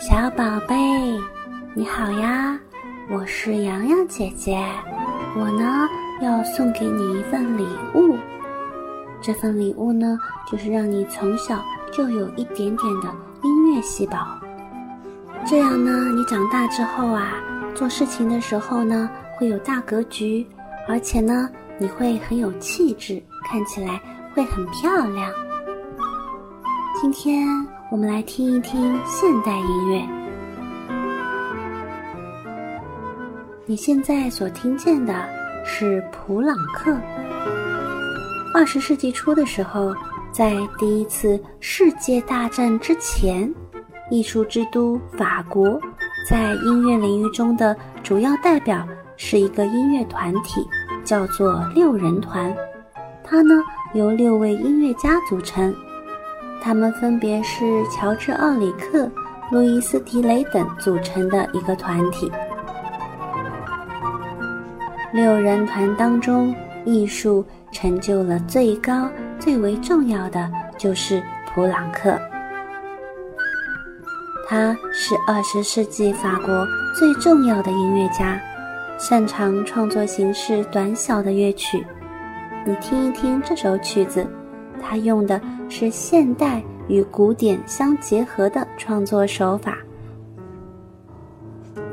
小宝贝，你好呀！我是洋洋姐姐，我呢要送给你一份礼物。这份礼物呢，就是让你从小就有一点点的音乐细胞。这样呢，你长大之后啊，做事情的时候呢，会有大格局，而且呢，你会很有气质，看起来会很漂亮。今天我们来听一听现代音乐。你现在所听见的是普朗克。二十世纪初的时候，在第一次世界大战之前，艺术之都法国，在音乐领域中的主要代表是一个音乐团体，叫做六人团。它呢由六位音乐家组成。他们分别是乔治·奥里克、路易斯·迪雷等组成的一个团体。六人团当中，艺术成就了最高、最为重要的就是普朗克。他是二十世纪法国最重要的音乐家，擅长创作形式短小的乐曲。你听一听这首曲子。他用的是现代与古典相结合的创作手法。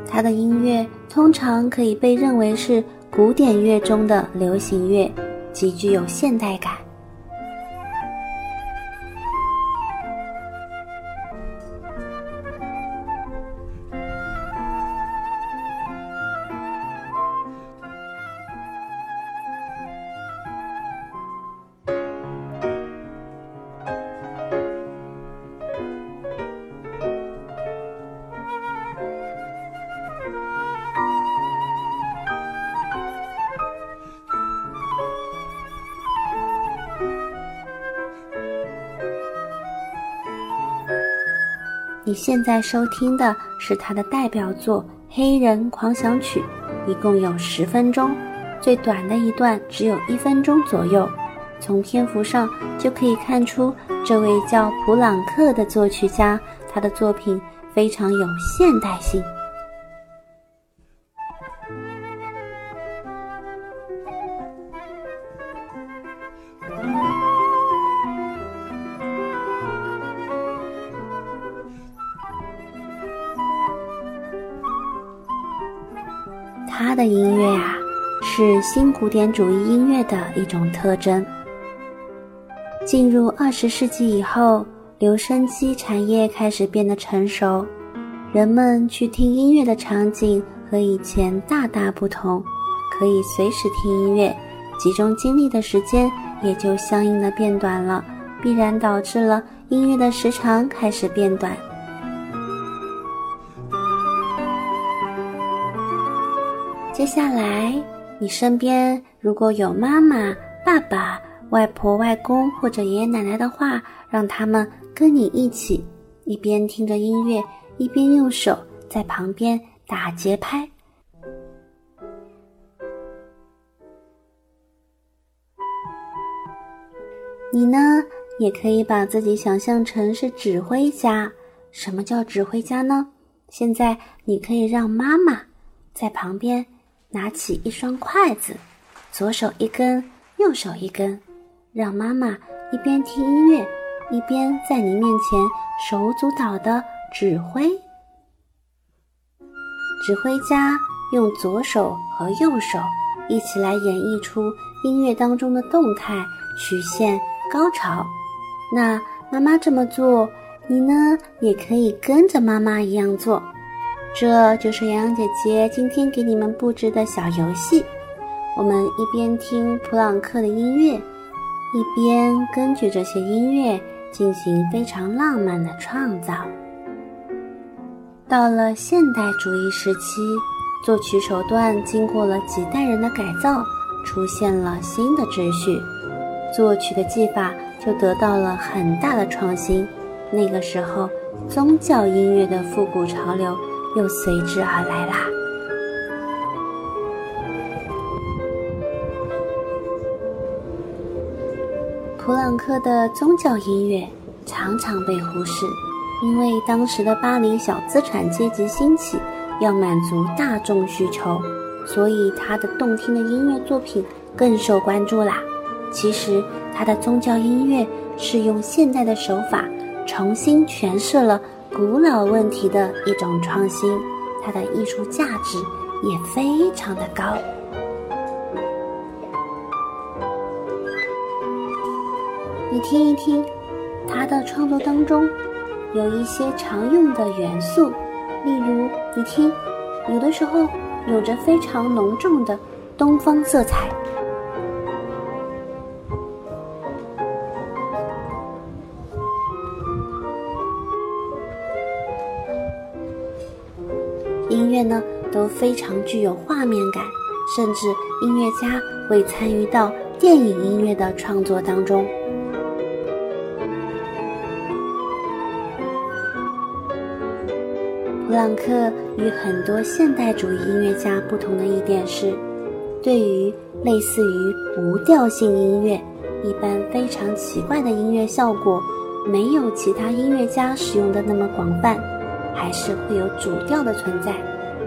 他的音乐通常可以被认为是古典乐中的流行乐，极具有现代感。现在收听的是他的代表作《黑人狂想曲》，一共有十分钟，最短的一段只有一分钟左右。从篇幅上就可以看出，这位叫普朗克的作曲家，他的作品非常有现代性。的音乐啊，是新古典主义音乐的一种特征。进入二十世纪以后，留声机产业开始变得成熟，人们去听音乐的场景和以前大大不同，可以随时听音乐，集中精力的时间也就相应的变短了，必然导致了音乐的时长开始变短。接下来，你身边如果有妈妈、爸爸、外婆、外公或者爷爷奶奶的话，让他们跟你一起，一边听着音乐，一边用手在旁边打节拍。你呢，也可以把自己想象成是指挥家。什么叫指挥家呢？现在你可以让妈妈在旁边。拿起一双筷子，左手一根，右手一根，让妈妈一边听音乐，一边在你面前手舞足蹈的指挥。指挥家用左手和右手一起来演绎出音乐当中的动态曲线、高潮。那妈妈这么做，你呢也可以跟着妈妈一样做。这就是洋洋姐姐今天给你们布置的小游戏。我们一边听普朗克的音乐，一边根据这些音乐进行非常浪漫的创造。到了现代主义时期，作曲手段经过了几代人的改造，出现了新的秩序，作曲的技法就得到了很大的创新。那个时候，宗教音乐的复古潮流。又随之而来啦。普朗克的宗教音乐常常被忽视，因为当时的巴黎小资产阶级兴起，要满足大众需求，所以他的动听的音乐作品更受关注啦。其实他的宗教音乐是用现代的手法重新诠释了古老问题的一种创新，它的艺术价值也非常的高。你听一听，他的创作当中有一些常用的元素，例如，你听，有的时候有着非常浓重的东方色彩。乐呢都非常具有画面感，甚至音乐家会参与到电影音乐的创作当中。普朗克与很多现代主义音乐家不同的一点是，对于类似于无调性音乐、一般非常奇怪的音乐效果，没有其他音乐家使用的那么广泛，还是会有主调的存在，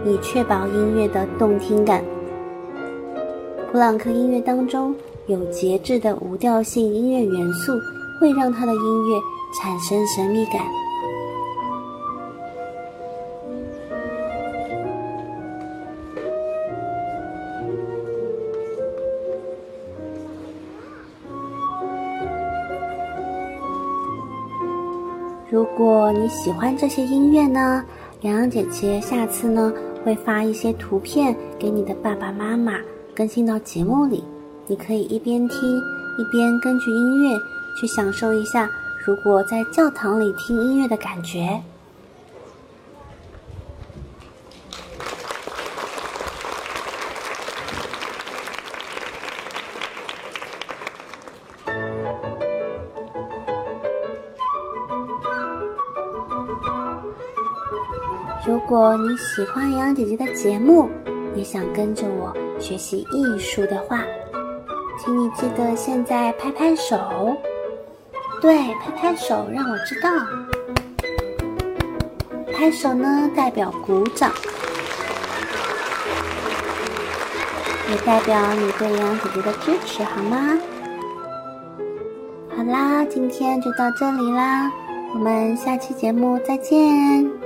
以确保音乐的动听感。普朗克音乐当中有节制的无调性音乐元素，会让他的音乐产生神秘感。如果你喜欢这些音乐呢，洋洋姐姐下次呢会发一些图片给你的爸爸妈妈，更新到节目里。你可以一边听一边根据音乐去享受一下，如果在教堂里听音乐的感觉。如果你喜欢洋洋姐姐的节目，也想跟着我学习艺术的话，请你记得现在拍拍手，对，拍拍手，让我知道。拍手呢，代表鼓掌，也代表你对洋洋姐姐的支持，好吗？好啦，今天就到这里啦，我们下期节目再见。